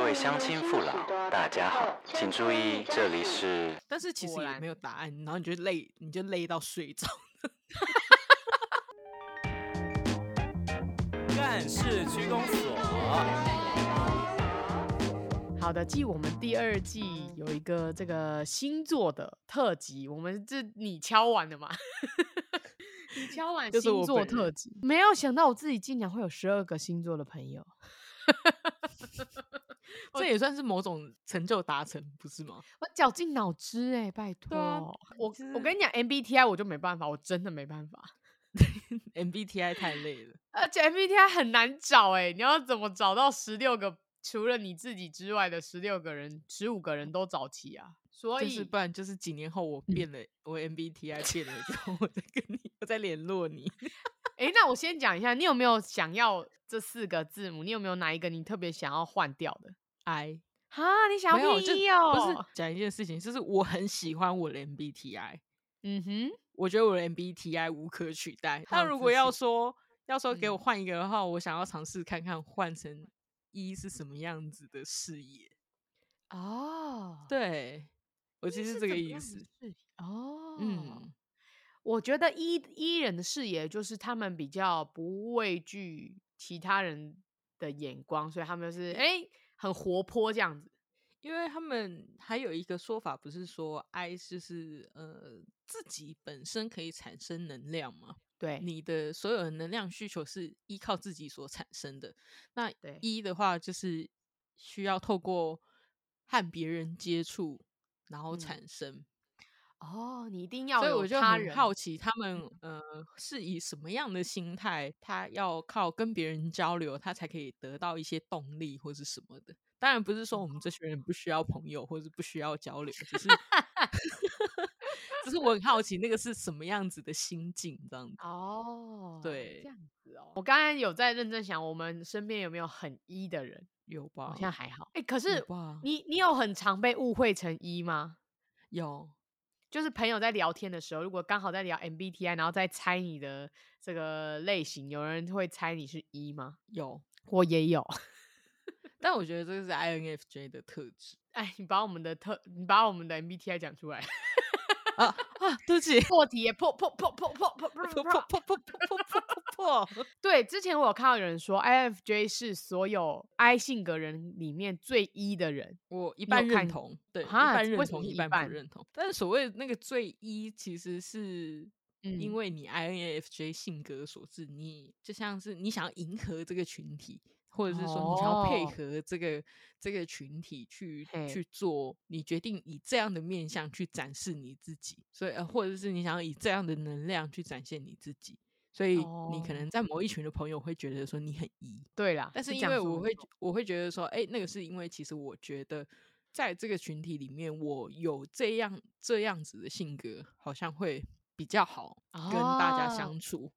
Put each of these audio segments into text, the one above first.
各位乡亲父老，大家好，请注意，这里是。但是其实也没有答案，然后你就累，你就累到睡着。干事区公所。好的，继我们第二季有一个这个星座的特辑，我们这你敲完了吗？你敲完星座特辑，没有想到我自己竟然会有十二个星座的朋友。这也算是某种成就达成，不是吗？我绞尽脑汁哎，拜托、啊、我我跟你讲，MBTI 我就没办法，我真的没办法，MBTI 太累了，而且 MBTI 很难找哎，你要怎么找到十六个除了你自己之外的十六个人、十五个人都找齐啊？所以、就是、不然就是几年后我变了，嗯、我 MBTI 变了之后，我再跟你，我再联络你。哎，那我先讲一下，你有没有想要这四个字母？你有没有哪一个你特别想要换掉的？I 哈，你想要 P 哦？不是讲一件事情，就是我很喜欢我的 MBTI。嗯哼，我觉得我的 MBTI 无可取代。但如果要说要说给我换一个的话，嗯、我想要尝试看看换成 E 是什么样子的视野。哦，对，我其实是这个意思。哦，嗯，我觉得 E E 人的视野就是他们比较不畏惧其他人的眼光，所以他们就是哎。很活泼这样子，因为他们还有一个说法，不是说爱就是呃自己本身可以产生能量吗？对，你的所有的能量需求是依靠自己所产生的。那一的话就是需要透过和别人接触，然后产生。嗯哦，你一定要有他人。所以我就很好奇，他们呃是以什么样的心态？他要靠跟别人交流，他才可以得到一些动力，或是什么的。当然不是说我们这群人不需要朋友，或是不需要交流，只是 只是我很好奇，那个是什么样子的心境，这样子。哦，对，这样子哦。我刚才有在认真想，我们身边有没有很一的人？有吧？好像还好。哎、欸，可是你你有很常被误会成一吗？有。就是朋友在聊天的时候，如果刚好在聊 MBTI，然后再猜你的这个类型，有人会猜你是 E 吗？有，我也有。但我觉得这个是 INFJ 的特质。哎，你把我们的特，你把我们的 MBTI 讲出来。啊啊！对不起，破题，破破破破破破破破破破破破破破。对，之前我有看到有人说，INFJ 是所有 I 性格人里面最 E 的人。我一半认同，对，一半认同，一半不认同。但是所谓那个最 E，其实是因为你 INFJ 性格所致，你就像是你想要迎合这个群体。或者是说，你想要配合这个、oh. 这个群体去去做，你决定以这样的面向去展示你自己，所以呃，或者是你想要以这样的能量去展现你自己，所以你可能在某一群的朋友会觉得说你很疑对啦。但是因为我会我会觉得说，哎、欸，那个是因为其实我觉得在这个群体里面，我有这样这样子的性格，好像会比较好跟大家相处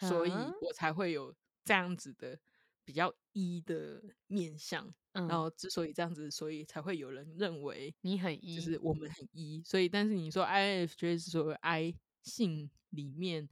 ，oh. 所以我才会有这样子的。比较一的面相，嗯、然后之所以这样子，所以才会有人认为你很一就是我们很一。所以，但是你说 INFJ 是所谓 I 性里面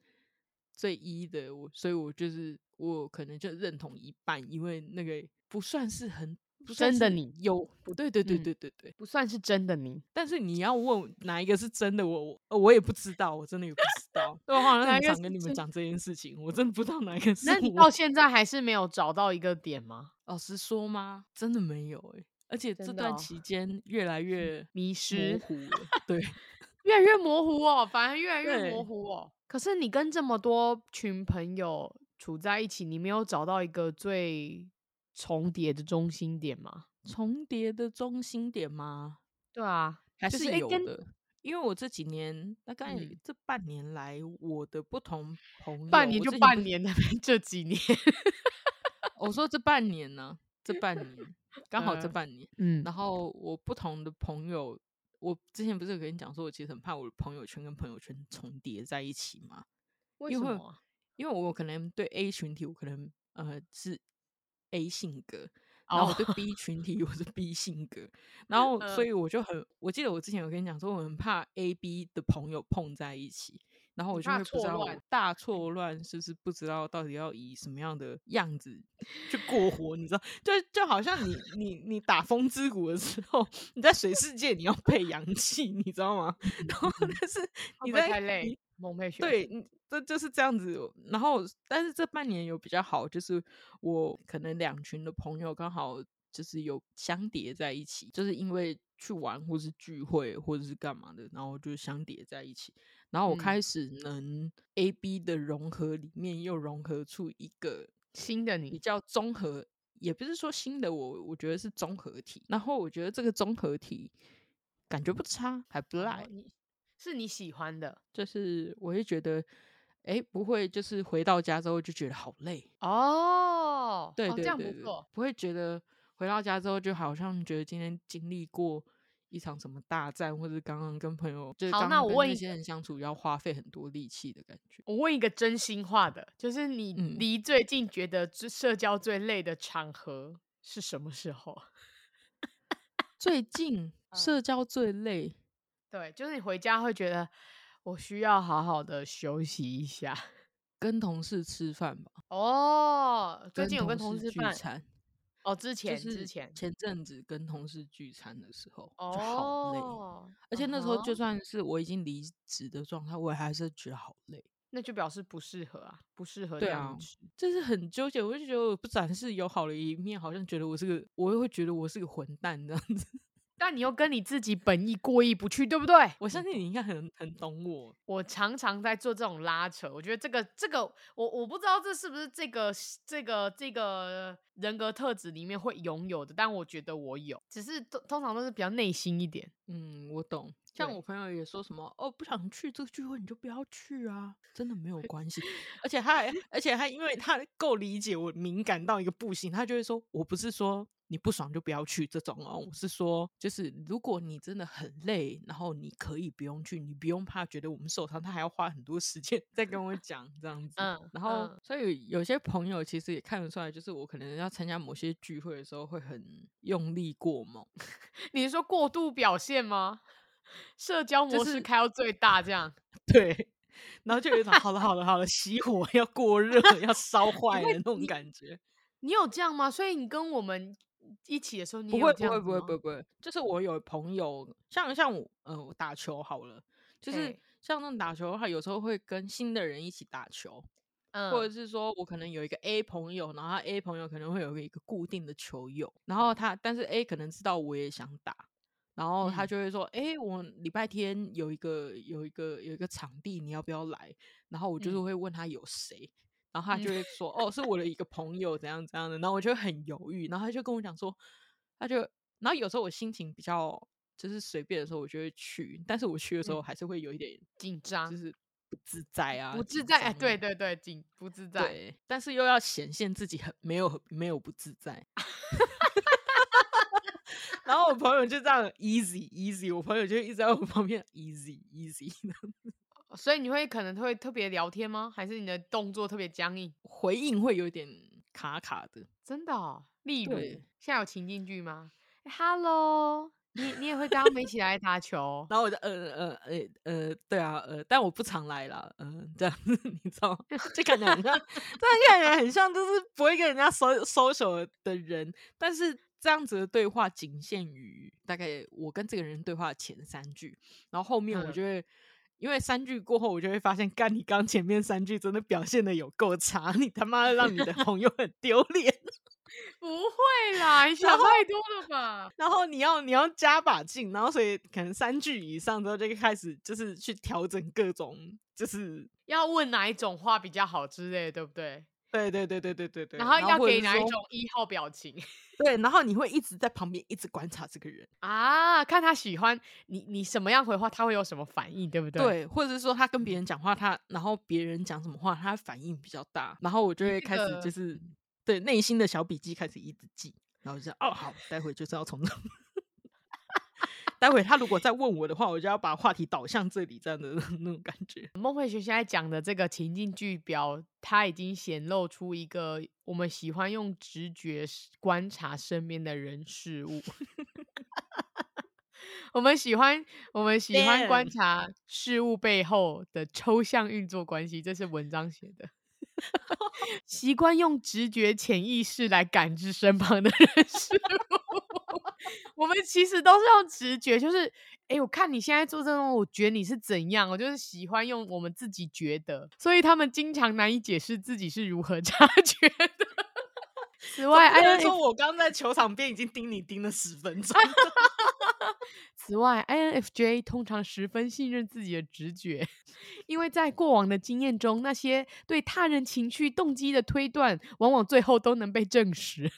最一的，我所以我就是我可能就认同一半，因为那个不算是很。不真的你有不对对对对对对，不算是真的你。但是你要问哪一个是真的，我我我也不知道，我真的也不知道。我好像很常跟你们讲这件事情，我真的不知道哪一个是。那你到现在还是没有找到一个点吗？老实说吗？真的没有哎、欸，而且这段期间越来越迷失，模糊了，对，越来越模糊哦，反而越来越模糊哦。可是你跟这么多群朋友处在一起，你没有找到一个最。重叠的中心点吗？重叠的中心点吗？对啊，还是有的。因为我这几年，大概这半年来，我的不同朋友，半年就半年那边这几年。我说这半年呢，这半年刚好这半年。嗯，然后我不同的朋友，我之前不是有跟你讲说，我其实很怕我的朋友圈跟朋友圈重叠在一起吗？为什么？因为我可能对 A 群体，我可能呃是。A 性格，然后我是 B 群体我是 B 性格，然后所以我就很，我记得我之前有跟你讲说，我很怕 A、B 的朋友碰在一起，然后我就会不知道大错乱，是不是不知道到底要以什么样的样子 去过活？你知道，就就好像你你你打风之谷的时候，你在水世界你要 配阳气，你知道吗？然后但是你在太累，对，这就是这样子。然后但是这半年有比较好，就是我可能两群的朋友刚好就是有相叠在一起，就是因为去玩或是聚会或者是干嘛的，然后就相叠在一起。然后我开始能 A B 的融合里面又融合出一个新的你，比较综合，也不是说新的我，我觉得是综合体。然后我觉得这个综合体感觉不差，还不赖，是你喜欢的。就是我会觉得，哎，不会，就是回到家之后就觉得好累哦。对对对，这样不错，不会觉得回到家之后就好像觉得今天经历过。一场什么大战，或者刚刚跟朋友，就是刚刚跟那些人相处要花费很多力气的感觉。我问一个真心话的，就是你离最近觉得社交最累的场合是什么时候？最近社交最累，嗯，对，就是你回家会觉得我需要好好的休息一下，跟同事吃饭吧。哦，最近有跟同事聚餐。哦，之前之前前阵子跟同事聚餐的时候就好累，哦，而且那时候就算是我已经离职的状态，我也还是觉得好累。那就表示不适合啊，不适合这样子。这是很纠结，我就觉得我不展示有好的一面，好像觉得我是个，我又会觉得我是个混蛋这样子。但你又跟你自己本意过意不去，对不对？我相信你应该很很懂我。我常常在做这种拉扯，我觉得这个这个，我我不知道这是不是这个这个这个人格特质里面会拥有的，但我觉得我有，只是通通常都是比较内心一点。嗯，我懂。像我朋友也说什么哦，不想去这个聚会，你就不要去啊，真的没有 关系。而且他还，而且他因为他够理解我敏感到一个不行，他就会说，我不是说。你不爽就不要去这种哦，我是说，就是如果你真的很累，然后你可以不用去，你不用怕觉得我们受伤，他还要花很多时间再跟我讲这样子。嗯，然后、嗯、所以有些朋友其实也看得出来，就是我可能要参加某些聚会的时候会很用力过猛。你是说过度表现吗？社交模式开到最大这样？就是、对，然后就有一种好了好了好了，熄火要过热要烧坏的那种感觉你。你有这样吗？所以你跟我们。一起的时候你，你不会不会不会不会不会，就是我有朋友，像像我，嗯、呃，我打球好了，就是像那种打球的话，有时候会跟新的人一起打球，嗯，或者是说我可能有一个 A 朋友，然后他 A 朋友可能会有一个固定的球友，然后他但是 A 可能知道我也想打，然后他就会说，哎、嗯欸，我礼拜天有一个有一个有一个场地，你要不要来？然后我就是会问他有谁。嗯然后他就会说：“哦，是我的一个朋友，怎样怎样的。”然后我就很犹豫。然后他就跟我讲说：“他就……然后有时候我心情比较就是随便的时候，我就会去。但是我去的时候还是会有一点紧张，就是不自在啊，不自在。哎，对对对，紧不自在。对，但是又要显现自己很没有没有不自在。然后我朋友就这样 easy easy，我朋友就一直在我旁边 easy easy。”所以你会可能会特别聊天吗？还是你的动作特别僵硬，回应会有点卡卡的？真的哦？例如，现在有情境剧吗？Hello，你你也会跟他们一起来打球？然后我就呃呃呃呃，对啊，呃，但我不常来啦，嗯、呃，这样子 你知道吗？就感觉很像，这样看起来很像，就是不会跟人家 social 的人，但是这样子的对话仅限于大概我跟这个人对话的前三句，然后后面我就会。嗯因为三句过后，我就会发现，干你刚前面三句真的表现的有够差，你他妈的让你的朋友很丢脸。不会啦，你想太多了吧？然后你要你要加把劲，然后所以可能三句以上之后就开始就是去调整各种，就是要问哪一种话比较好之类的，对不对？对对对对对对对，然后要给哪一种一号表情？对，然后你会一直在旁边一直观察这个人啊，看他喜欢你，你什么样回话，他会有什么反应，对不对？对，或者是说他跟别人讲话，他然后别人讲什么话，他反应比较大，然后我就会开始就是对内心的小笔记开始一直记，然后就哦好，待会就是要从。待会他如果再问我的话，我就要把话题导向这里，这样的 那种感觉。孟卉珏现在讲的这个情境剧表，他已经显露出一个我们喜欢用直觉观察身边的人事物。我们喜欢我们喜欢观察事物背后的抽象运作关系，这是文章写的。习惯用直觉、潜意识来感知身旁的人事物。我们其实都是用直觉，就是，哎，我看你现在做这种，我觉得你是怎样，我就是喜欢用我们自己觉得，所以他们经常难以解释自己是如何 察觉的。此外，哎，说我刚在球场边已经盯你盯了十分钟。此外，INFJ 通常十分信任自己的直觉，因为在过往的经验中，那些对他人情绪动机的推断，往往最后都能被证实。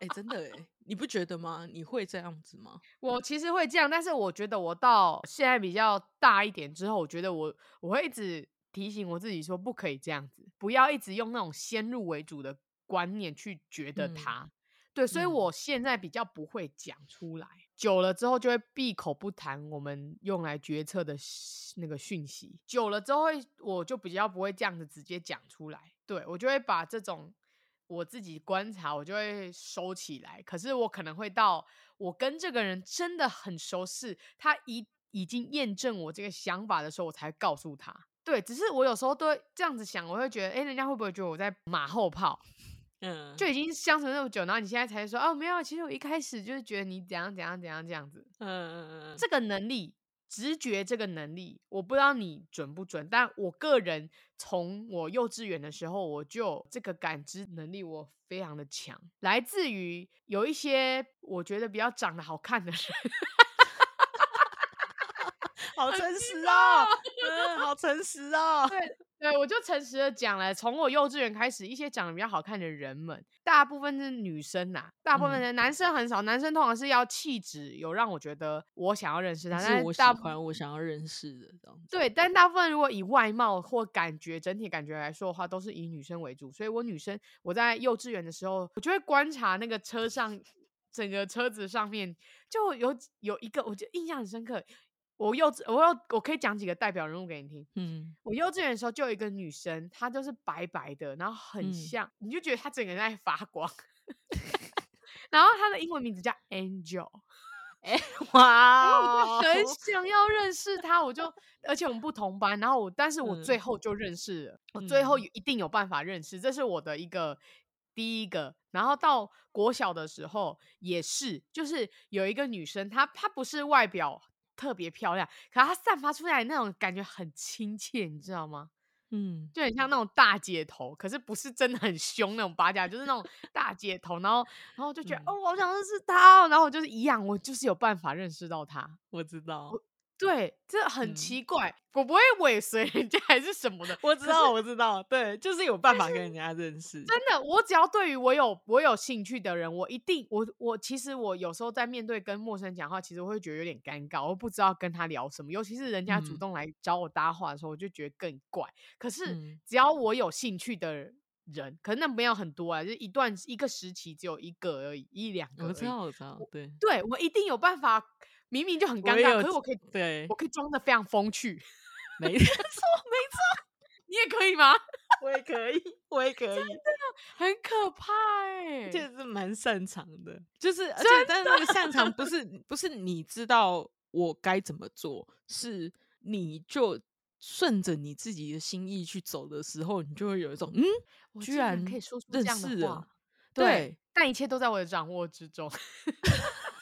哎，真的哎，你不觉得吗？你会这样子吗？我其实会这样，但是我觉得我到现在比较大一点之后，我觉得我我会一直提醒我自己说，不可以这样子，不要一直用那种先入为主的观念去觉得他。嗯对，所以我现在比较不会讲出来，嗯、久了之后就会闭口不谈我们用来决策的那个讯息。久了之后，我就比较不会这样子直接讲出来。对，我就会把这种我自己观察，我就会收起来。可是我可能会到我跟这个人真的很熟识，他已已经验证我这个想法的时候，我才告诉他。对，只是我有时候都会这样子想，我会觉得，诶，人家会不会觉得我在马后炮？嗯，就已经相处那么久，然后你现在才说哦，没有，其实我一开始就是觉得你怎样怎样怎样这样子。嗯嗯嗯，这个能力，直觉这个能力，我不知道你准不准，但我个人从我幼稚园的时候，我就这个感知能力我非常的强，来自于有一些我觉得比较长得好看的人，好诚实哦，嗯，好诚实哦，对。对，我就诚实的讲了，从我幼稚园开始，一些长得比较好看的人们，大部分是女生呐、啊，大部分的男生很少，嗯、男生通常是要气质有让我觉得我想要认识他，但是我喜欢我想要认识的这样子。对，但大部分如果以外貌或感觉整体感觉来说的话，都是以女生为主，所以我女生我在幼稚园的时候，我就会观察那个车上整个车子上面就有有一个，我觉得印象很深刻。我幼稚，我要我可以讲几个代表人物给你听。嗯，我幼稚园的时候就有一个女生，她就是白白的，然后很像，嗯、你就觉得她整个人在发光。然后她的英文名字叫 Angel。哎，哇！我就很想要认识她，我就而且我们不同班，然后我但是我最后就认识了，嗯、我最后一定有办法认识，这是我的一个第一个。然后到国小的时候也是，就是有一个女生，她她不是外表。特别漂亮，可她散发出来那种感觉很亲切，你知道吗？嗯，就很像那种大姐头，可是不是真的很凶那种八加，就是那种大姐头。然后，然后就觉得、嗯、哦，我好想认识她。然后我就是一样，我就是有办法认识到她。我知道。对，这很奇怪，嗯、我不会尾随人家还是什么的。我知道，我知道，对，就是有办法跟人家认识。真的，我只要对于我有我有兴趣的人，我一定，我我其实我有时候在面对跟陌生人讲话，其实我会觉得有点尴尬，我不知道跟他聊什么，尤其是人家主动来找我搭话的时候，嗯、我就觉得更怪。可是只要我有兴趣的人，可能那没有很多啊，就一段一个时期只有一个而已，一两个。我知道，我知道，对，对我一定有办法。明明就很尴尬，可是我可以，对，我可以装的非常风趣。没错，没错，你也可以吗？我也可以，我也可以，真的很可怕哎，这是蛮擅长的，就是而且但是那个擅长不是不是你知道我该怎么做，是你就顺着你自己的心意去走的时候，你就会有一种嗯，我居然可以说出这样的话，对，但一切都在我的掌握之中。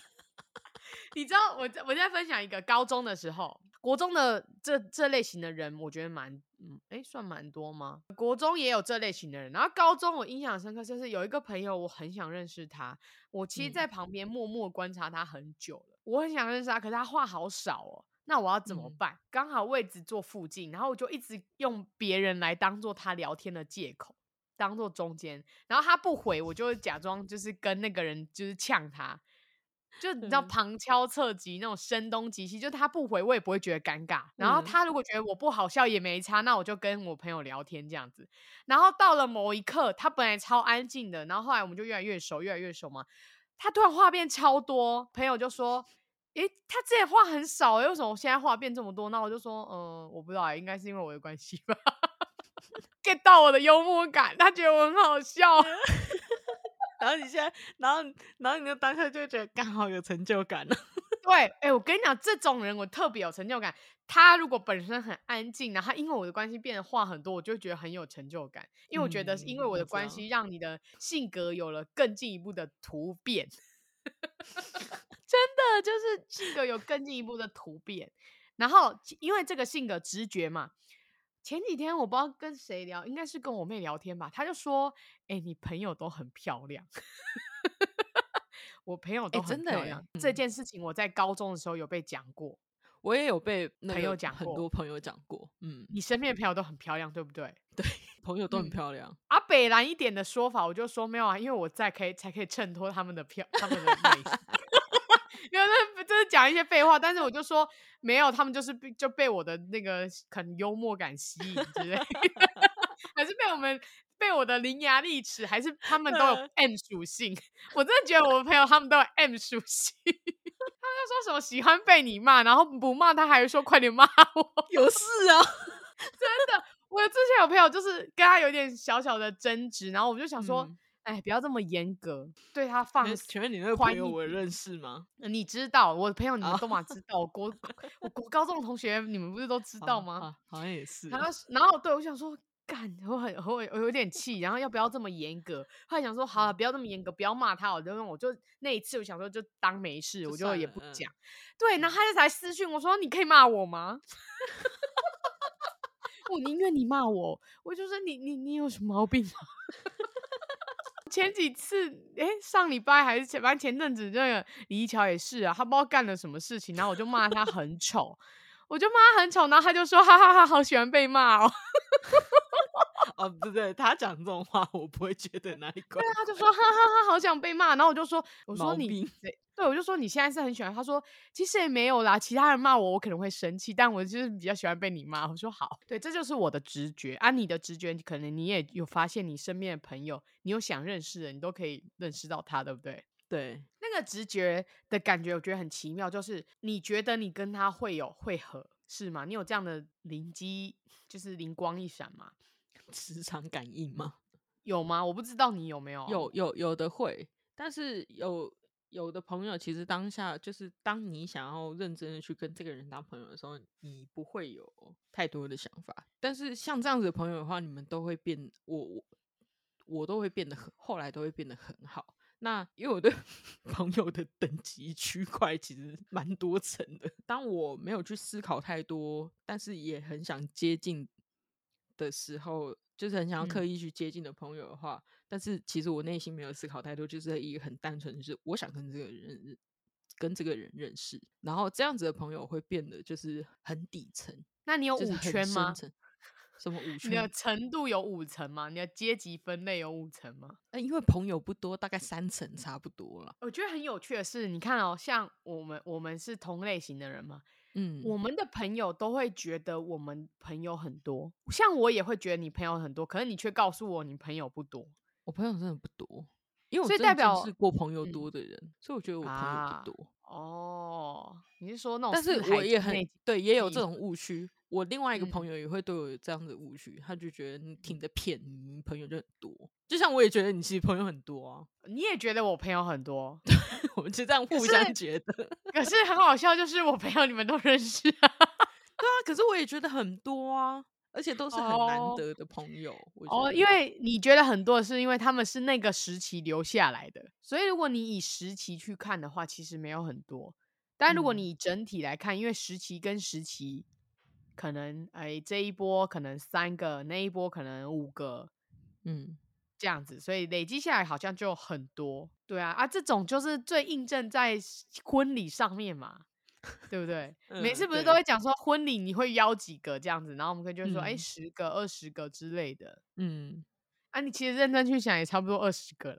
你知道我我在分享一个高中的时候，国中的这这类型的人，我觉得蛮嗯，哎，算蛮多吗？国中也有这类型的人，然后高中我印象深刻，就是有一个朋友，我很想认识他，我其实在旁边默默观察他很久了，我很想认识他，可是他话好少哦，那我要怎么办？刚好位置坐附近，然后我就一直用别人来当做他聊天的借口，当做中间，然后他不回，我就会假装就是跟那个人就是呛他。就你知道旁敲侧击那种声东击西，就他不回我也不会觉得尴尬。然后他如果觉得我不好笑也没差，那我就跟我朋友聊天这样子。然后到了某一刻，他本来超安静的，然后后来我们就越来越熟，越来越熟嘛。他突然话变超多，朋友就说：“诶，他之前话很少，为什么现在话变这么多？”那我就说：“嗯，我不知道，应该是因为我的关系吧。”get 到我的幽默感，他觉得我很好笑。然后你现在，然后，然后你的当下就会觉得刚好有成就感了。对，哎、欸，我跟你讲，这种人我特别有成就感。他如果本身很安静，然后因为我的关系变得话很多，我就觉得很有成就感。因为我觉得因为我的关系，让你的性格有了更进一步的突变。真的就是性格有更进一步的突变。然后因为这个性格直觉嘛，前几天我不知道跟谁聊，应该是跟我妹聊天吧，她就说：“哎、欸，你朋友都很漂亮。”我朋友都很漂亮。欸、这件事情我在高中的时候有被讲过。我也有被朋友讲，很多朋友讲过。嗯，你身边的朋友都很漂亮，对不对？对，朋友都很漂亮。啊，北蓝一点的说法，我就说没有啊，因为我在可以才可以衬托他们的漂，他们的美。没有，那就是讲一些废话。但是我就说没有，他们就是被就被我的那个很幽默感吸引之类，还是被我们被我的伶牙俐齿，还是他们都有 M 属性？我真的觉得我的朋友他们都有 M 属性。他们说什么喜欢被你骂，然后不骂他还会说快点骂我。有事啊，真的。我之前有朋友就是跟他有点小小的争执，然后我就想说，哎、嗯，不要这么严格，对他放。请问你那个朋友我认识吗？你知道我的朋友，你们都嘛知道。我国我国高中的同学，你们不是都知道吗？好，像也是。然后然后对我想说。干，我很我我有点气，然后要不要这么严格？后来想说，好了，不要这么严格，不要骂他。我就我就那一次，我想说就当没事，我就也不讲。对，然后他就才私讯我说：“你可以骂我吗？” 我宁愿你骂我，我就说你你你有什么毛病吗？前几次，哎、上礼拜还是前，反正前阵子那个李一桥也是啊，他不知道干了什么事情，然后我就骂他很丑，我就骂他很丑，然后他就说：“哈哈哈，好喜欢被骂哦。”哦，对对，他讲这种话，我不会觉得哪里怪。对，他就说哈哈哈，好想被骂。然后我就说，我说你对，对，我就说你现在是很喜欢。他说其实也没有啦，其他人骂我，我可能会生气，但我就是比较喜欢被你骂。我说好，对，这就是我的直觉。啊、你的直觉，可能你也有发现，你身边的朋友，你有想认识的，你都可以认识到他，对不对？对，那个直觉的感觉，我觉得很奇妙，就是你觉得你跟他会有会合，是吗？你有这样的灵机，就是灵光一闪吗？磁场感应吗？有吗？我不知道你有没有。有有有的会，但是有有的朋友其实当下就是当你想要认真的去跟这个人当朋友的时候，你不会有太多的想法。但是像这样子的朋友的话，你们都会变，我我我都会变得很，后来都会变得很好。那因为我对 朋友的等级区块其实蛮多层的。当我没有去思考太多，但是也很想接近的时候，就是很想要刻意去接近的朋友的话，嗯、但是其实我内心没有思考太多，就是一个很单纯，就是我想跟这个人跟这个人认识，然后这样子的朋友会变得就是很底层。那你有五圈吗？什么五圈？你的程度有五层吗？你的阶级分类有五层吗？呃，因为朋友不多，大概三层差不多了。我觉得很有趣的是，你看哦，像我们，我们是同类型的人嘛。嗯，我们的朋友都会觉得我们朋友很多，像我也会觉得你朋友很多，可是你却告诉我你朋友不多。我朋友真的不多，因为我真的是过朋友多的人，所以，所以我觉得我朋友不多。啊、哦，你是说那种？但是我也很对，也有这种误区。我另外一个朋友也会对我有这样的误区，他就觉得你挺着骗你朋友就很多，就像我也觉得你其实朋友很多啊，你也觉得我朋友很多，我们就这样互相觉得。可是，可是很好笑，就是我朋友你们都认识啊，对啊，可是我也觉得很多啊，而且都是很难得的朋友。哦，哦，因为你觉得很多，是因为他们是那个时期留下来的，所以如果你以时期去看的话，其实没有很多。但如果你以整体来看，嗯、因为时期跟时期。可能哎，这一波可能三个，那一波可能五个，嗯，这样子，所以累积下来好像就很多，对啊，啊，这种就是最印证在婚礼上面嘛，对不对？嗯、每次不是都会讲说婚礼你会邀几个这样子，然后我们可以就说哎，十个、二十个之类的，嗯，啊，你其实认真去想也差不多二十个了，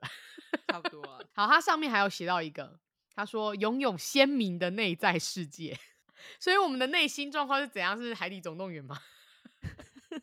差不多啊。好，它上面还有写到一个，他说拥有鲜明的内在世界。所以我们的内心状况是怎样？是海底总动员吗？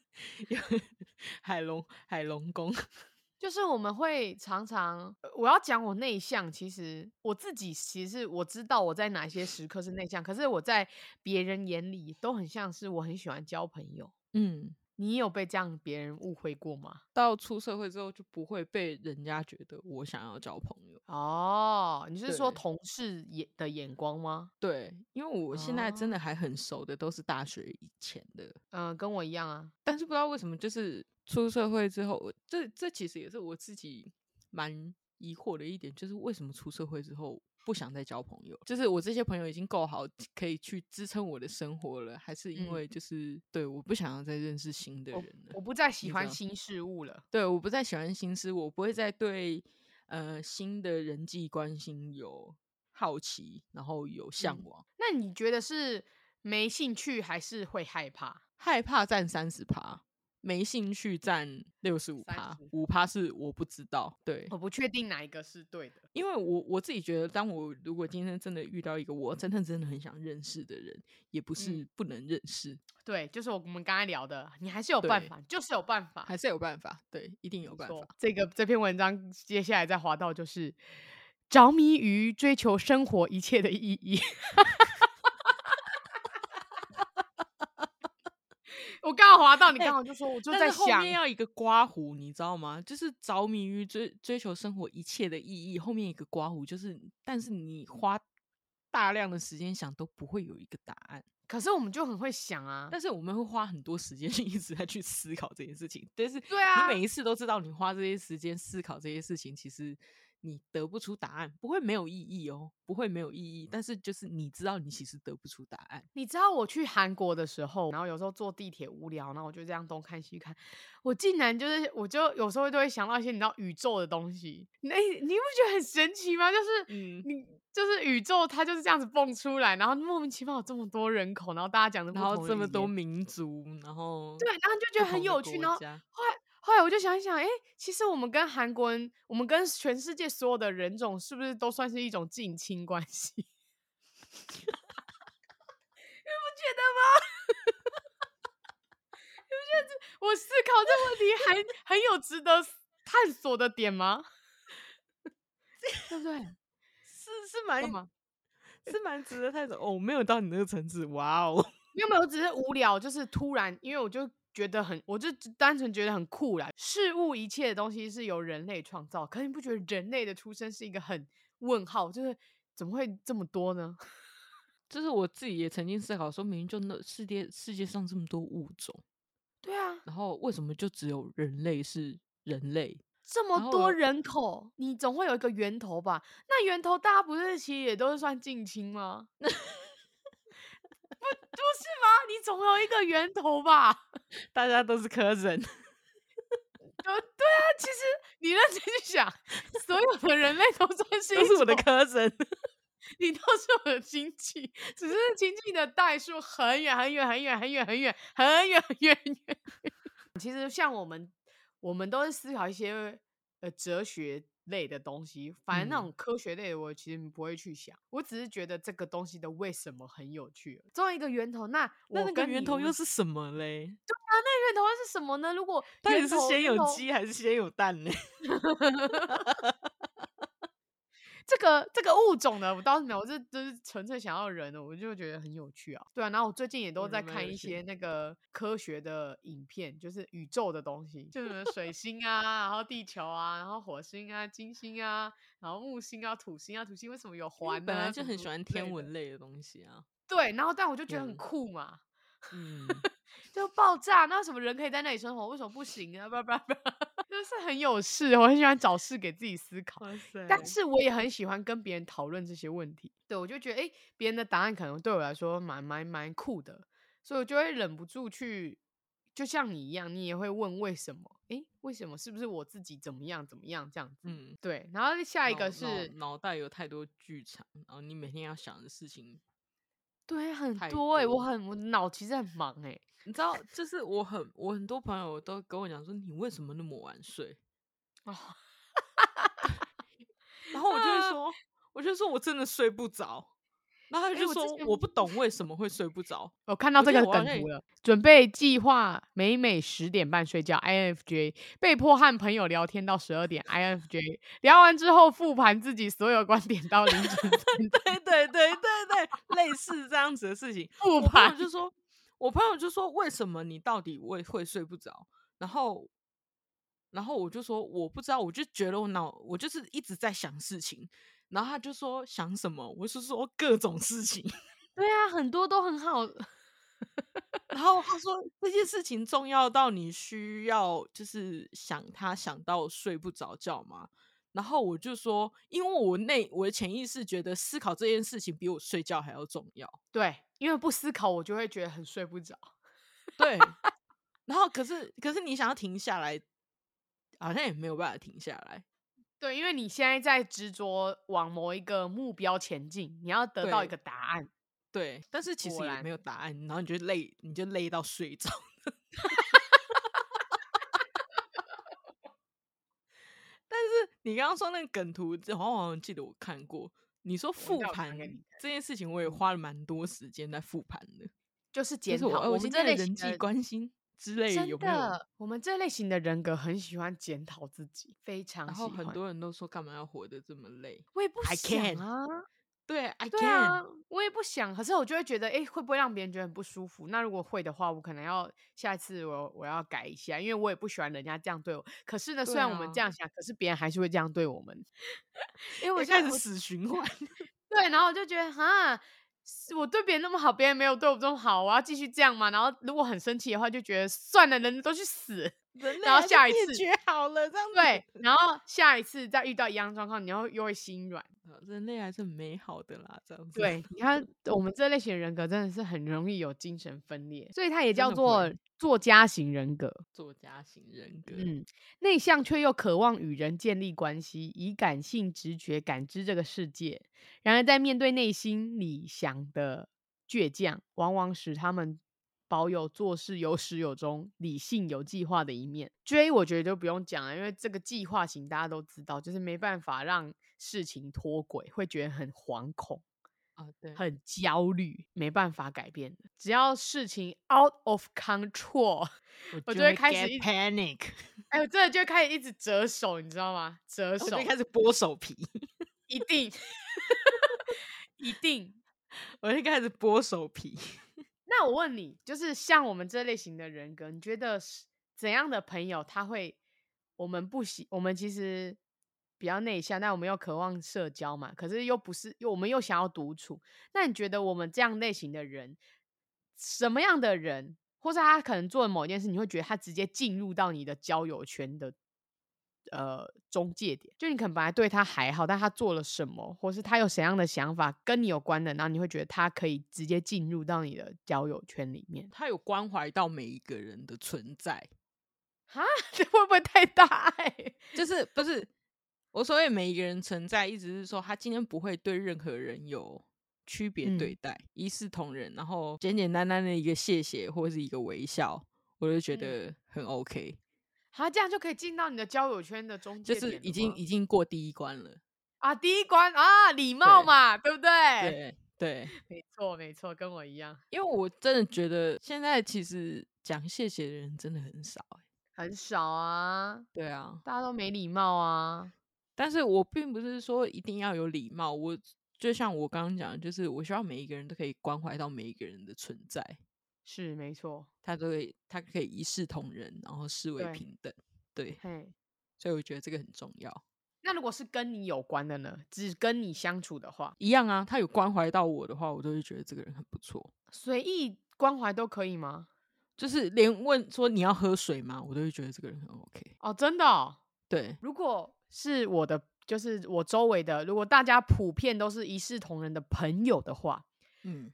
海龙海龙宫，就是我们会常常，我要讲我内向，其实我自己其实我知道我在哪些时刻是内向，可是我在别人眼里都很像是我很喜欢交朋友。嗯，你有被这样别人误会过吗？到出社会之后就不会被人家觉得我想要交朋友。哦，哦，你是说同事眼的眼光吗？对，因为我现在真的还很熟的，都是大学以前的。嗯、呃，跟我一样啊。但是不知道为什么，就是出社会之后，这这其实也是我自己蛮疑惑的一点，就是为什么出社会之后不想再交朋友？就是我这些朋友已经够好，可以去支撑我的生活了，还是因为就是、嗯、对，我不想要再认识新的人了，我，我不再喜欢新事物了。对，我不再喜欢新事物，我不会再对。呃，新的人际关系有好奇，然后有向往。嗯，那你觉得是没兴趣，还是会害怕？害怕占三十趴，没兴趣占六十五趴，五趴是我不知道。对，我不确定哪一个是对的，因为我我自己觉得，当我如果今天真的遇到一个我真的真的很想认识的人，也不是不能认识。嗯对，就是我们刚才聊的，你还是有办法，就是有办法，还是有办法，对，一定有办法。这个这篇文章接下来再滑到就是着迷于追求生活一切的意义。我刚好滑到，你刚好就说，我就在想，后面要一个刮胡，你知道吗？就是着迷于追追求生活一切的意义，后面一个刮胡，就是，但是你花大量的时间想，都不会有一个答案。可是我们就很会想啊，但是我们会花很多时间去 一直在去思考这件事情。但是，对啊，你每一次都知道，你花这些时间思考这些事情，其实你得不出答案，不会没有意义哦，不会没有意义。但是就是你知道，你其实得不出答案。你知道我去韩国的时候，然后有时候坐地铁无聊，然后我就这样东看西看，我竟然就是，我就有时候就会想到一些你知道宇宙的东西。哎，你不觉得很神奇吗？就是，嗯，你。就是宇宙，它就是这样子蹦出来，然后莫名其妙有这么多人口，然后大家讲的，然后这么多民族，然后对，然后就觉得很有趣。然后后来后来我就想一想，哎、欸，其实我们跟韩国人，我们跟全世界所有的人种，是不是都算是一种近亲关系？你不觉得吗？你不觉得我思考这个问题还很有值得探索的点吗？对不对？是是蛮，是蛮值得探索哦。我没有到你那个层次，哇哦！没有没有，只是无聊，就是突然，因为我就觉得很，我就单纯觉得很酷啦。事物一切的东西是由人类创造，可是你不觉得人类的出生是一个很问号？就是怎么会这么多呢？就是我自己也曾经思考说，明明就那世界世界上这么多物种，对啊，然后为什么就只有人类是人类？这么多人口，你总会有一个源头吧？那源头大家不是其实也都是算近亲吗？不，不是吗？你总有一个源头吧？大家都是 cousin。对啊，其实你认真去想，所有的人类都算是都是我的 cousin，你都是我的亲戚，只是亲戚的代数很远很远很远很远很远很远很远很远。其实像我们。我们都是思考一些呃哲学类的东西，反正那种科学类的我其实不会去想，嗯、我只是觉得这个东西的为什么很有趣。作为一个源头，那那那个源头又是什么嘞？对啊，那源头又是什么呢？如果到底是先有鸡还是先有蛋呢？这个这个物种呢，我倒是没有，我是就是纯粹想要人的，我就觉得很有趣啊。对啊，然后我最近也都在看一些那个科学的影片，就是宇宙的东西，就是水 星啊，然后地球啊，然后火星啊，金星啊，然后木星啊，土星啊，土星为什么有环呢？本来就很喜欢天文类的东西啊。对，然后但我就觉得很酷嘛。嗯。就爆炸，那什么人可以在那里生活？为什么不行啊？不不不，就是很有事，我很喜欢找事给自己思考。但是我也很喜欢跟别人讨论这些问题。对，我就觉得，哎，别人的答案可能对我来说蛮蛮蛮酷的，所以我就会忍不住去，就像你一样，你也会问为什么？哎，为什么？是不是我自己怎么样怎么样这样子？嗯，对。然后下一个是脑，脑袋有太多剧场，然后你每天要想的事情，对，很多哎、欸，我很我脑其实很忙哎、欸。你知道，就是我很我很多朋友都跟我讲说，你为什么那么晚睡？哦，然后我就会说，我就说我真的睡不着。然后他就说，我不懂为什么会睡不着。我看到这个梗图了，准备计划每每十点半睡觉，INFJ 被迫和朋友聊天到十二点，INFJ 聊完之后复盘自己所有观点到凌晨。对对对对对，类似这样子的事情。复盘就说。我朋友就说：“为什么你到底会会睡不着？”然后，然后我就说：“我不知道，我就觉得我脑我就是一直在想事情。”然后他就说想什么，我是说各种事情。对啊，很多都很好。然后他说这件事情重要到你需要就是想他想到睡不着觉吗？然后我就说，因为我内我的潜意识觉得思考这件事情比我睡觉还要重要。对，因为不思考我就会觉得很睡不着。对，然后可是可是你想要停下来，好像也没有办法停下来。对，因为你现在在执着往某一个目标前进，你要得到一个答案。对，但是其实也没有答案，然后你就累，你就累到睡着。但是你刚刚说那个梗图，好像好像记得我看过。你说复盘这件事情，我也花了蛮多时间在复盘的，就是检讨我，我们这类人际关系之类的有没有？我们这类型的人格很喜欢检讨自己，非常喜欢。然后很多人都说，干嘛要活得这么累？我也不想啊。对，I 对啊，我也不想，可是我就会觉得，哎，会不会让别人觉得很不舒服？那如果会的话，我可能要下一次我我要改一下，因为我也不喜欢人家这样对我。可是呢，虽然我们这样想，可是别人还是会这样对我们，因为我现在是死循环。对，然后我就觉得，哈，我对别人那么好，别人没有对我这么好，我要继续这样吗？然后如果很生气的话，就觉得算了，人都去死。然后下一次学好了，这样对，然后下一次再遇到一样状况，你又又会心软。人类还是美好的啦，这样子。对，你看我们这类型人格真的是很容易有精神分裂，所以它也叫做作家型人格。作家型人格，嗯，内向却又渴望与人建立关系，以感性直觉感知这个世界。然而，在面对内心里想的倔强，往往使他们。保有做事有始有终、理性有计划的一面。J 我觉得就不用讲了，因为这个计划型大家都知道，就是没办法让事情脱轨，会觉得很惶恐啊，对，很焦虑，没办法改变的。只要事情 out of control，我 就会开始 panic，哎，我真的就开始一直折手，你知道吗？折手，我就开始剥手皮，一定，一定，我就开始剥手皮。那我问你，就是像我们这类型的人格，你觉得是怎样的朋友他会？我们不喜，我们其实比较内向，但我们又渴望社交嘛。可是又不是，又我们又想要独处。那你觉得我们这样类型的人，什么样的人，或是他可能做了某件事，你会觉得他直接进入到你的交友圈的？呃，中介点，就你可能本来对他还好，但他做了什么，或是他有怎样的想法跟你有关的，然后你会觉得他可以直接进入到你的交友圈里面。他有关怀到每一个人的存在，哈，这会不会太大爱？就是不是我所谓每一个人存在，意思是说他今天不会对任何人有区别对待，嗯、一视同仁，然后简简单单的一个谢谢或者是一个微笑，我就觉得很 OK。他这样就可以进到你的交友圈的中间，就是已经已经过第一关了啊！第一关啊，礼貌嘛，对，对不对？对对，没错没错，跟我一样。因为我真的觉得现在其实讲谢谢的人真的很少，很少啊。对啊，大家都没礼貌啊。但是我并不是说一定要有礼貌，我就像我刚刚讲，就是我希望每一个人都可以关怀到每一个人的存在。是没错，他都会，他可以一视同仁，然后视为平等，对，对，所以我觉得这个很重要。那如果是跟你有关的呢？只跟你相处的话，一样啊。他有关怀到我的话，我都会觉得这个人很不错。随意关怀都可以吗？就是连问说你要喝水吗？我都会觉得这个人很 OK。哦，真的哦？对。如果是我的，就是我周围的，如果大家普遍都是一视同仁的朋友的话，嗯。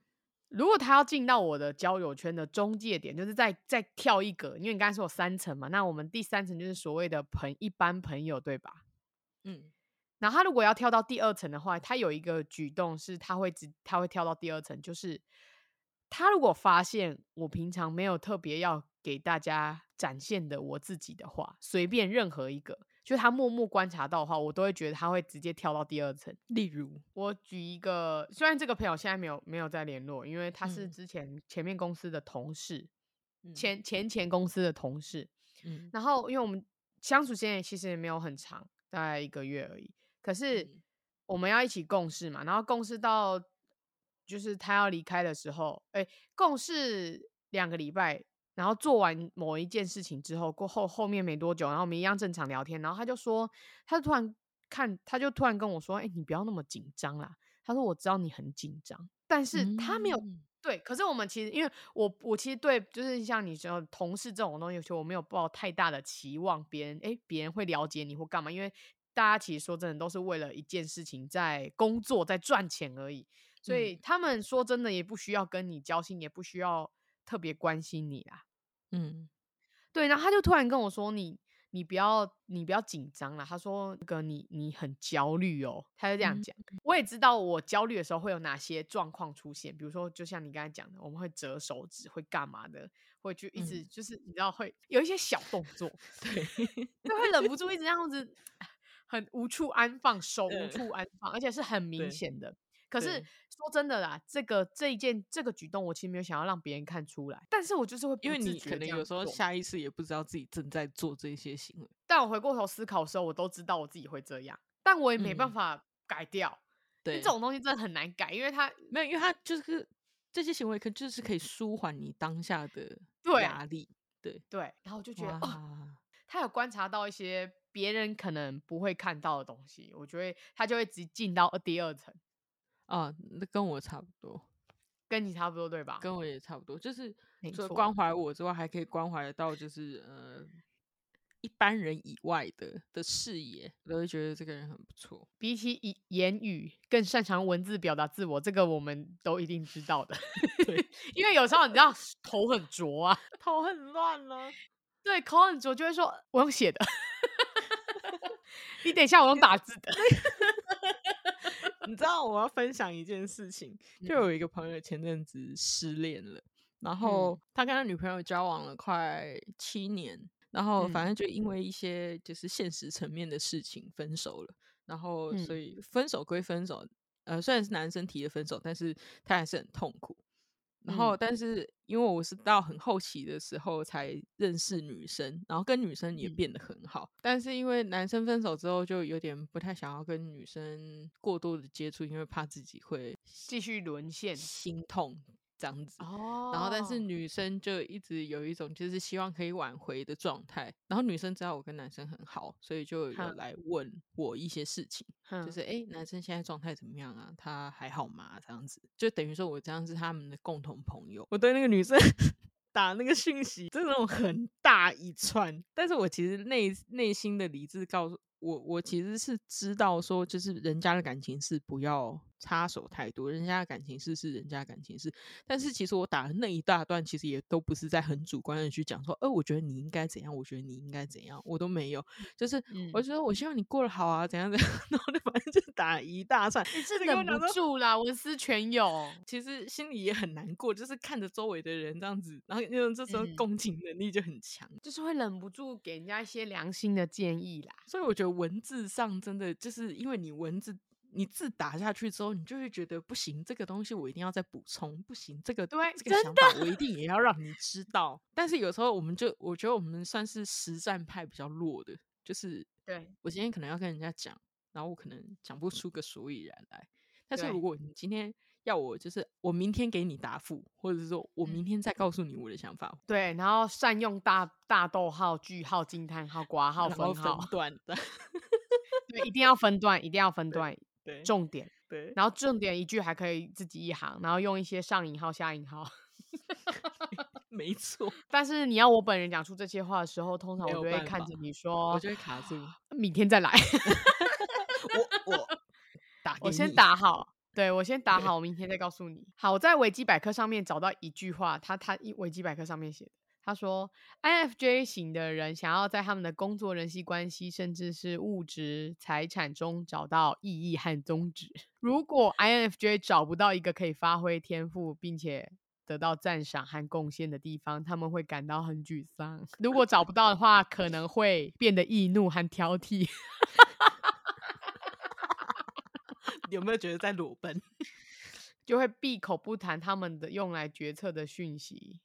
如果他要进到我的交友圈的中介点，就是再再跳一格，因为你刚才说有三层嘛，那我们第三层就是所谓的朋一般朋友，对吧？嗯，然后他如果要跳到第二层的话，他有一个举动是他会直他会跳到第二层，就是他如果发现我平常没有特别要给大家展现的我自己的话，随便任何一个。就他默默观察到的话，我都会觉得他会直接跳到第二层。例如，我举一个，虽然这个朋友现在没有没有再联络，因为他是之前前面公司的同事，嗯、前前前公司的同事。嗯，然后因为我们相处时间其实也没有很长，大概一个月而已。可是我们要一起共事嘛，然后共事到就是他要离开的时候，哎，共事两个礼拜。然后做完某一件事情之后，过后后面没多久，然后我们一样正常聊天，然后他就说，他就突然看，他就突然跟我说：“哎、欸，你不要那么紧张啦。”他说：“我知道你很紧张，但是他没有、嗯、对。可是我们其实，因为我我其实对，就是像你说同事这种东西，其实我没有抱太大的期望，别人哎，别人会了解你或干嘛？因为大家其实说真的，都是为了一件事情在工作，在赚钱而已。所以他们说真的，也不需要跟你交心，也不需要特别关心你啦。嗯，对。然后他就突然跟我说：“你。”你不要，你不要紧张了。他说：“那个你，你很焦虑哦。”他就这样讲。嗯、我也知道我焦虑的时候会有哪些状况出现，比如说，就像你刚才讲的，我们会折手指，会干嘛的，会就一直就是、嗯、你知道会有一些小动作，对，就会忍不住一直这样子，很无处安放，手无处安放，而且是很明显的。可是说真的啦，这个这一件这个举动，我其实没有想要让别人看出来，但是我就是会，因为你可能有时候下意识也不知道自己正在做这些行为，但我回过头思考的时候，我都知道我自己会这样，但我也没办法改掉。嗯、对，这种东西真的很难改，因为他没有，因为他就是这些行为可就是可以舒缓你当下的压力。对对，对，然后我就觉得哦，他有观察到一些别人可能不会看到的东西，我觉得他就会直接进到第二层。啊，那跟我差不多，跟你差不多对吧？跟我也差不多，就是除了关怀我之外，还可以关怀到，就是呃一般人以外的的视野，我都会觉得这个人很不错。比起言语，更擅长文字表达自我，这个我们都一定知道的。对，因为有时候你知道头很浊啊，头很乱了，对，口很浊就会说我用写的，你等一下我用打字的。你知道我要分享一件事情，就有一个朋友前阵子失恋了，然后他跟他女朋友交往了快七年，然后反正就因为一些就是现实层面的事情分手了，然后所以分手归分手，呃，虽然是男生提的分手，但是他还是很痛苦。然后，但是因为我是到很后期的时候才认识女生，然后跟女生也变得很好。嗯、但是因为男生分手之后，就有点不太想要跟女生过多的接触，因为怕自己会继续沦陷、心痛。这样子，哦，然后但是女生就一直有一种就是希望可以挽回的状态，然后女生知道我跟男生很好，所以就有来问我一些事情，就是哎，男生现在状态怎么样啊？他还好吗？这样子，就等于说我这样是他们的共同朋友，我对那个女生 打那个讯息，就那种很大一串，但是我其实内内心的理智告诉。我我其实是知道说，就是人家的感情是不要插手太多，人家的感情事是人家的感情事。但是其实我打的那一大段，其实也都不是在很主观的去讲说，呃，我觉得你应该怎样，我觉得你应该怎样，我都没有。就是我觉得我希望你过得好啊，怎样怎样，然后就反正就打一大串，你是忍不住啦，文思泉涌。其实心里也很难过，就是看着周围的人这样子，然后那种这时候共情能力就很强，嗯，就是会忍不住给人家一些良心的建议啦。所以我觉得。文字上真的就是因为你文字你字打下去之后，你就会觉得不行，这个东西我一定要再补充，不行，这个对这个想法我一定也要让你知道。但是有时候我们就我觉得我们算是实战派比较弱的，就是对我今天可能要跟人家讲，然后我可能讲不出个所以然来。但是如果你今天要我，就是我明天给你答复，或者是说我明天再告诉你我的想法。对，然后善用大大逗号、句号、惊叹号、括号、分号、分段的。对，一定要分段，一定要分 段。对，重点。对，然后重点一句还可以自己一行，然后用一些上引号、下引号。没错。但是你要我本人讲出这些话的时候，通常我就会看着你说，我就会卡住。明天再来。我我打，我先打好。对，我先打好，我明天再告诉你。好，我在维基百科上面找到一句话，他他维基百科上面写的，他说，INFJ 型的人想要在他们的工作、人际关系，甚至是物质财产中找到意义和宗旨。如果 INFJ 找不到一个可以发挥天赋，并且得到赞赏和贡献的地方，他们会感到很沮丧。如果找不到的话，可能会变得易怒和挑剔。有没有觉得在裸奔？就会闭口不谈他们的用来决策的讯息，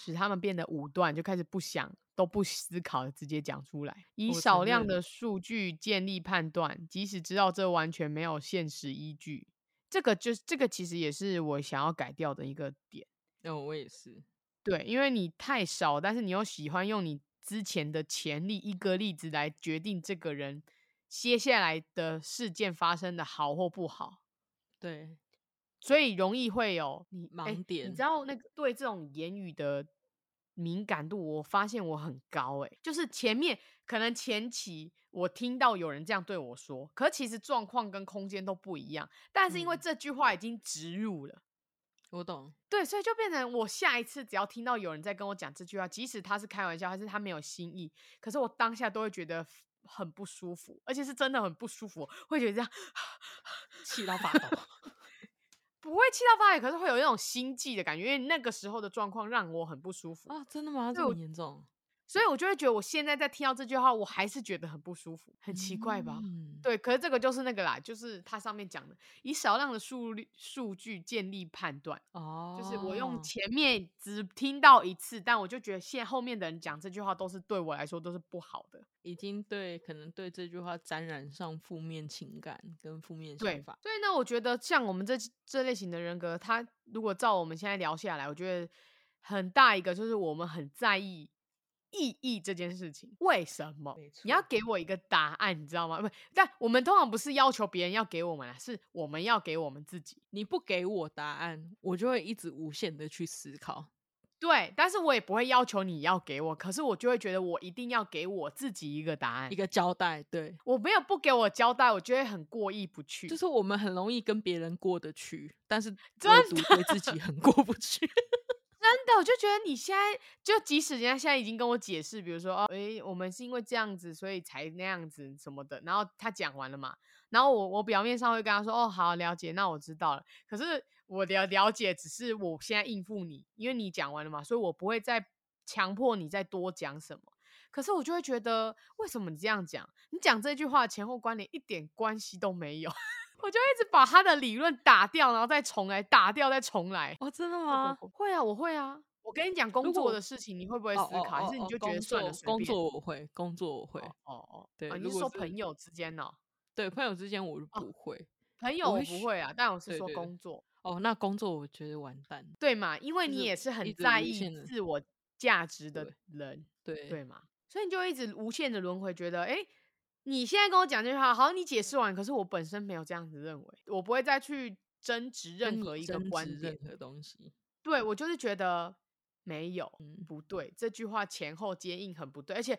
使他们变得武断，就开始不想都不思考的直接讲出来，以少量的数据建立判断，即使知道这完全没有现实依据。这个就是这个，其实也是我想要改掉的一个点。那、哦、我也是，对，因为你太少，但是你又喜欢用你之前的潜力一个例子来决定这个人接下来的事件发生的好或不好。对，所以容易会有你盲点。你知道那个对这种言语的敏感度，我发现我很高。哎，就是前面可能前期我听到有人这样对我说，可其实状况跟空间都不一样，但是因为这句话已经植入了。嗯我懂，对，所以就变成我下一次只要听到有人在跟我讲这句话，即使他是开玩笑，还是他没有心意，可是我当下都会觉得很不舒服，而且是真的很不舒服，会觉得这样气到发抖，不会气到发抖，可是会有那种心悸的感觉，因为那个时候的状况让我很不舒服啊，真的吗？这么严重？所以，我就会觉得，我现在在听到这句话，我还是觉得很不舒服，很奇怪吧？嗯、对。可是这个就是那个啦，就是它上面讲的，以少量的数据数据建立判断。哦。就是我用前面只听到一次，但我就觉得现后面的人讲这句话都是对我来说都是不好的，已经对可能对这句话沾染上负面情感跟负面想法。所以呢，我觉得像我们这这类型的人格，他如果照我们现在聊下来，我觉得很大一个就是我们很在意。意义这件事情，为什么？你要给我一个答案，你知道吗？不，但我们通常不是要求别人要给我们啊，是我们要给我们自己。你不给我答案，我就会一直无限的去思考。对，但是我也不会要求你要给我，可是我就会觉得我一定要给我自己一个答案，一个交代。对，我没有不给我交代，我就会很过意不去。就是我们很容易跟别人过得去，但是唯独对自己很过不去。真的，我就觉得你现在就即使人家现在已经跟我解释，比如说哦，诶，我们是因为这样子，所以才那样子什么的。然后他讲完了嘛，然后我我表面上会跟他说，哦，好，了解，那我知道了。可是我了了解只是我现在应付你，因为你讲完了嘛，所以我不会再强迫你再多讲什么。可是我就会觉得，为什么你这样讲？你讲这句话前后关联一点关系都没有。我就一直把他的理论打掉，然后再重来，打掉再重来。哦，真的吗？会啊，我会啊。我跟你讲工作的事情，你会不会思考？还是你就觉得算了？工作我会，工作我会。哦哦，对。你是说朋友之间呢？对，朋友之间我不会。朋友我不会啊，但我是说工作。哦，那工作我觉得完蛋。对嘛？因为你也是很在意自我价值的人，对对嘛？所以你就一直无限的轮回，觉得哎。你现在跟我讲这句话，好像你解释完，可是我本身没有这样子认为，我不会再去争执任何一个观点、任何东西。对，我就是觉得没有，嗯，不对，这句话前后接应很不对，而且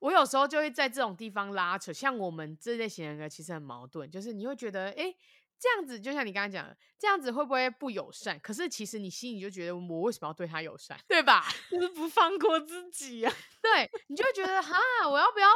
我有时候就会在这种地方拉扯。像我们这类型人格其实很矛盾，就是你会觉得，哎，这样子就像你刚刚讲的，这样子会不会不友善？可是其实你心里就觉得，我为什么要对他友善？对吧？就是不放过自己、啊。对，你就会觉得，哈，我要不要？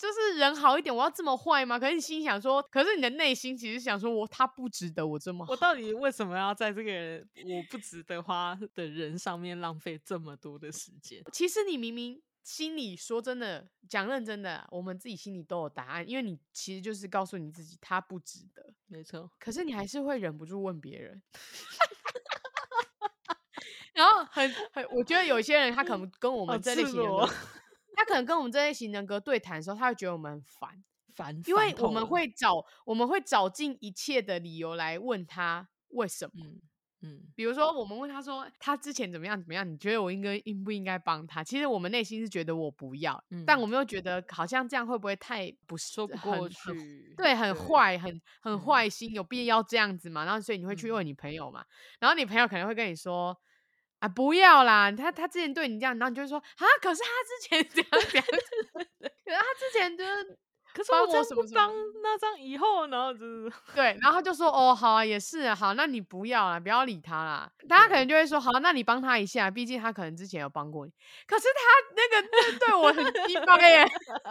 就是人好一点，我要这么坏吗？可是你心想说，可是你的内心其实想说我他不值得我这么好。我到底为什么要在这个人我不值得花的人上面浪费这么多的时间？其实你明明心里说真的，讲认真的，我们自己心里都有答案，因为你其实就是告诉你自己他不值得，没错。可是你还是会忍不住问别人，然后很很，我觉得有些人他可能跟我们这类型人。他可能跟我们这类型人格对谈的时候，他会觉得我们很烦，烦，因为我们会找我们会找尽一切的理由来问他为什么。嗯，嗯，比如说我们问他说他之前怎么样怎么样，你觉得我应该应不应该帮他？其实我们内心是觉得我不要，嗯、但我们又觉得好像这样会不会太不说不过去？对，很坏，很很坏心，有必要这样子嘛？然后所以你会去问你朋友嘛？嗯、然后你朋友可能会跟你说。啊，不要啦！他他之前对你这样，然后你就会说啊，可是他之前 这样这样，可是他之前就是 可是我这样不帮，那这样以后然后就是对，然后他就说哦，好啊，也是啊，好，那你不要啦，不要理他啦。大家可能就会说好，那你帮他一下，毕竟他可能之前有帮过你。可是他那个那对我很鸡巴耶，他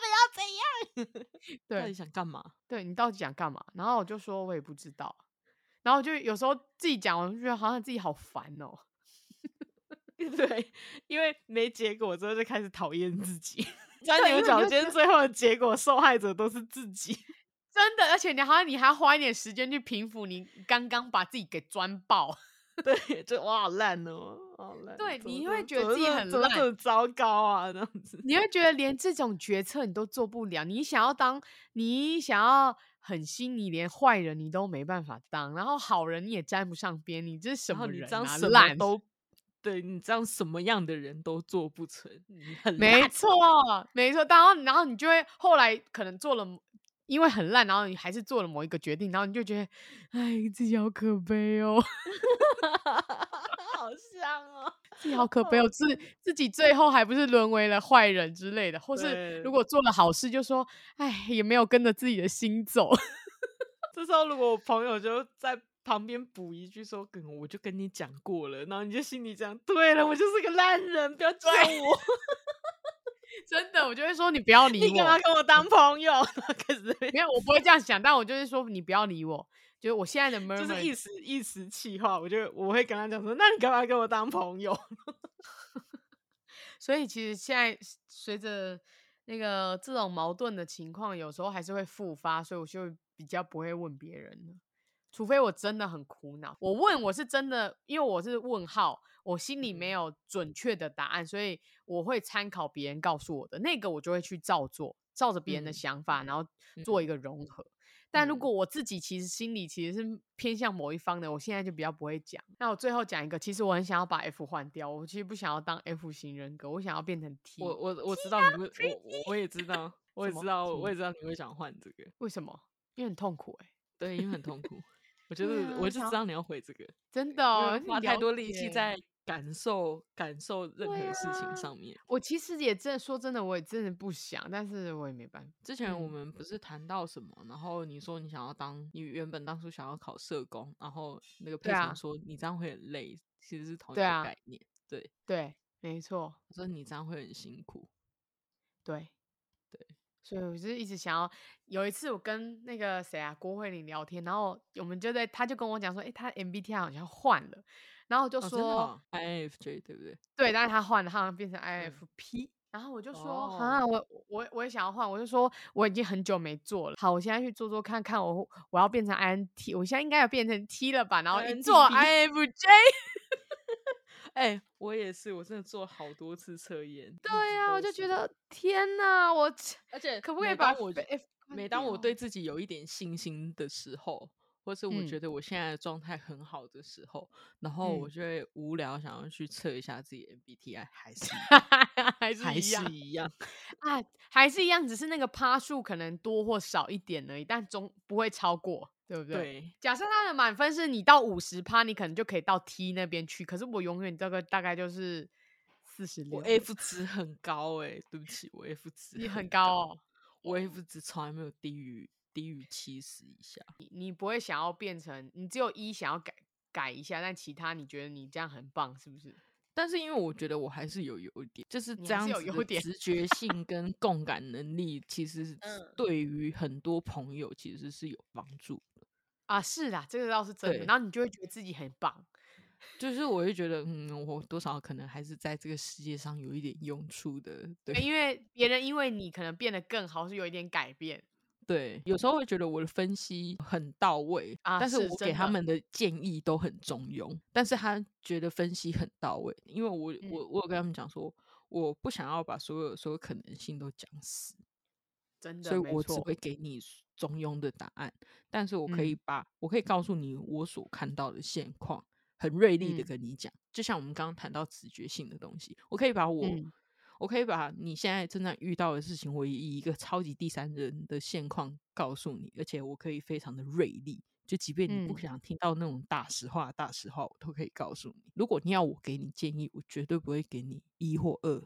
们要怎样？对，到底想干嘛？对，你到底想干嘛？然后我就说我也不知道，然后就有时候自己讲我，就觉得好像自己好烦哦。对，因为没结果之后就开始讨厌自己，钻牛角尖，最后的结果受害者都是自己。真的，而且你好像你还要花一点时间去平复你刚刚把自己给钻爆。对，就哇好烂哦，好烂。对，你会觉得自己很烂，很糟糕啊，这样子。你会觉得连这种决策你都做不了，你想要当，你想要狠心，你连坏人你都没办法当，然后好人你也沾不上边，你这是什么人啊？烂都。对你这样什么样的人都做不成，你很没错，没错。然后，然后你就会后来可能做了，因为很烂，然后你还是做了某一个决定，然后你就觉得，哎，自己好可悲哦，好像哦，自己好可悲哦，自自己最后还不是沦为了坏人之类的，或是如果做了好事，就说，哎，也没有跟着自己的心走。这时候，如果我朋友就在。旁边补一句说：“梗我就跟你讲过了，然后你就心里讲，对了，我就是个烂人，不要追我。”真的，我就会说你不要理我，你干嘛跟我当朋友？可是没有，我不会这样想，但我就是说你不要理我，就是我现在的 murmur 就是一时一时气话，我就我会跟他讲说：“那你干嘛跟我当朋友？” 所以其实现在随着那个这种矛盾的情况，有时候还是会复发，所以我就比较不会问别人了。除非我真的很苦恼，我问我是真的，因为我是问号，我心里没有准确的答案，所以我会参考别人告诉我的那个，我就会去照做，照着别人的想法，然后做一个融合。但如果我自己其实心里其实是偏向某一方的，我现在就比较不会讲。那我最后讲一个，其实我很想要把 F 换掉，我其实不想要当 F 型人格，我想要变成 T。我我我知道你会，我我也知道，我也知道，我也知道你会想换这个，为什么？因为很痛苦哎、欸，对，因为很痛苦。我觉得，我就知道你要回这个，真的哦，花太多力气在感受、感受任何事情上面。我其实也真的说真的，我也真的不想，但是我也没办法。之前我们不是谈到什么，然后你说你想要当，你原本当初想要考社工，然后那个佩长说你这样会很累，其实是同一个概念。对对，没错。我说你这样会很辛苦。对对。所以我就一直想要，有一次我跟那个谁啊郭慧玲聊天，然后我们就在，他就跟我讲说，哎、欸，他 MBTI 好像换了，然后我就说、哦、INFJ 对不对？对，但是他换了，他好像变成 INFP，、嗯、然后我就说，啊，我我我也想要换，我就说我已经很久没做了，好，我现在去做做看看，我我要变成 INT，我现在应该要变成 T 了吧？然后一做 INFJ。哎、欸，我也是，我真的做好多次测验。对呀、啊，我就觉得天哪，我而且可不可以把我每当我对自己有一点信心的时候，或是我觉得我现在的状态很好的时候，嗯、然后我就会无聊想要去测一下自己 MBTI，还是还是还是一样啊，还是一样，只是那个趴数可能多或少一点而已，但总不会超过。对不对？对，假设他的满分是你到五十趴，你可能就可以到 T 那边去。可是我永远这个大概就是四十六。我 F 值很高哎、欸，对不起，我 F 值你很高哦。我 F 值从来没有低于低于七十以下。你你不会想要变成，你只有一想要改改一下，但其他你觉得你这样很棒，是不是？但是因为我觉得我还是有优点，就是这样子的直觉性跟共感能力，其实 对于很多朋友其实是有帮助。啊，是啦，这个倒是真的。然后你就会觉得自己很棒，就是我会觉得，嗯，我多少可能还是在这个世界上有一点用处的。对，因为别人因为你可能变得更好，是有一点改变。对，有时候会觉得我的分析很到位，啊、但是我给他们的建议都很中庸。但是他觉得分析很到位，因为我、嗯、我我有跟他们讲说，我不想要把所有所有可能性都讲死，真的，所以我只会给你。中庸的答案，但是我可以把、嗯、我可以告诉你我所看到的现况，很锐利的跟你讲、嗯，就像我们刚刚谈到直觉性的东西，我可以把我、嗯，我可以把你现在正在遇到的事情，我以一个超级第三人的现况告诉你，而且我可以非常的锐利，就即便你不想听到那种大实话，大实话我都可以告诉你。如果你要我给你建议，我绝对不会给你一或二。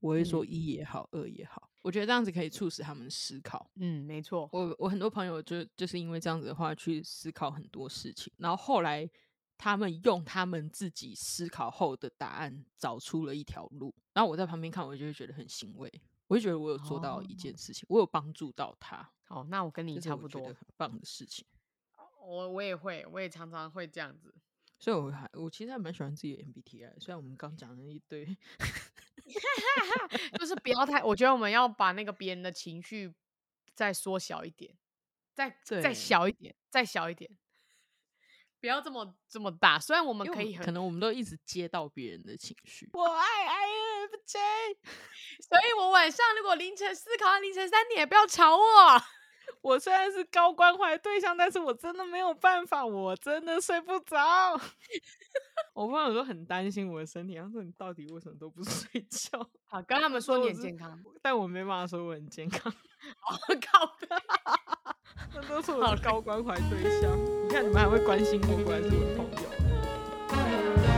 嗯我会说一也好，嗯，二也好，我觉得这样子可以促使他们思考。嗯，没错。我我很多朋友就就是因为这样子的话去思考很多事情，然后后来他们用他们自己思考后的答案找出了一条路，然后我在旁边看，我就会觉得很欣慰，我就觉得我有做到一件事情，哦，我有帮助到他。哦，那我跟你差不多，很棒的事情。我我也会，我也常常会这样子。所以我还我其实还蛮喜欢自己的 MBTI，虽然我们刚讲了一堆。就是不要太，我觉得我们要把那个别人的情绪再缩小一点，再再小一点，再小一点，不要这么这么大。虽然我们可以，可能我们都一直接到别人的情绪。我爱 INFJ，所以我晚上如果凌晨思考到凌晨三点，也不要吵我。我虽然是高关怀对象，但是我真的没有办法，我真的睡不着。我朋友都很担心我的身体，他说你到底为什么都不 睡觉？好，跟他们说你很健康，但我没办法说我很健康。我 靠，那都是我的高关怀对象。你看你们还会关心我，果然是我的朋友。